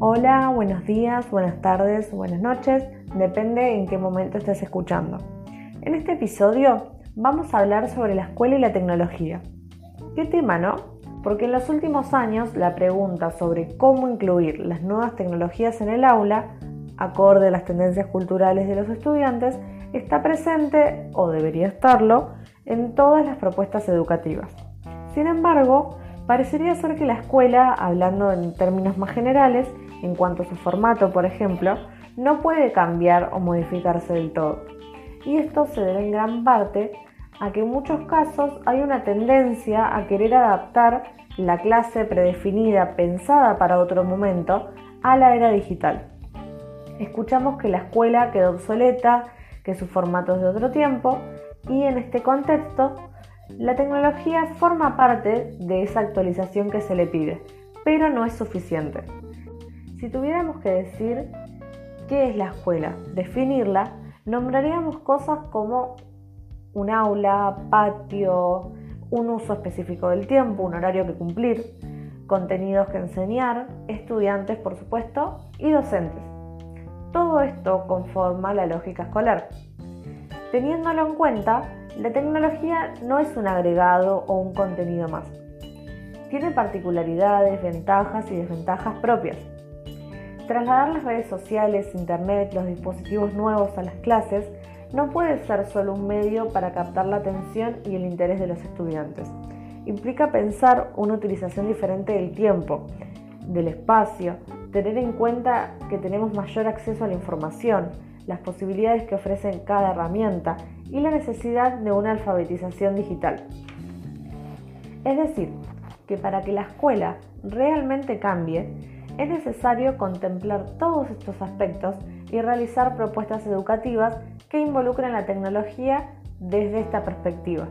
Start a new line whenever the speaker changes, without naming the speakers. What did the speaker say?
Hola, buenos días, buenas tardes, buenas noches, depende en qué momento estés escuchando. En este episodio vamos a hablar sobre la escuela y la tecnología. ¿Qué tema, no? Porque en los últimos años la pregunta sobre cómo incluir las nuevas tecnologías en el aula, acorde a las tendencias culturales de los estudiantes, está presente, o debería estarlo, en todas las propuestas educativas. Sin embargo, parecería ser que la escuela, hablando en términos más generales, en cuanto a su formato, por ejemplo, no puede cambiar o modificarse del todo. Y esto se debe en gran parte a que en muchos casos hay una tendencia a querer adaptar la clase predefinida pensada para otro momento a la era digital. Escuchamos que la escuela quedó obsoleta, que su formato es de otro tiempo y en este contexto la tecnología forma parte de esa actualización que se le pide, pero no es suficiente. Si tuviéramos que decir qué es la escuela, definirla, nombraríamos cosas como un aula, patio, un uso específico del tiempo, un horario que cumplir, contenidos que enseñar, estudiantes por supuesto y docentes. Todo esto conforma la lógica escolar. Teniéndolo en cuenta, la tecnología no es un agregado o un contenido más. Tiene particularidades, ventajas y desventajas propias. Trasladar las redes sociales, Internet, los dispositivos nuevos a las clases no puede ser solo un medio para captar la atención y el interés de los estudiantes. Implica pensar una utilización diferente del tiempo, del espacio, tener en cuenta que tenemos mayor acceso a la información, las posibilidades que ofrecen cada herramienta y la necesidad de una alfabetización digital. Es decir, que para que la escuela realmente cambie, es necesario contemplar todos estos aspectos y realizar propuestas educativas que involucren la tecnología desde esta perspectiva.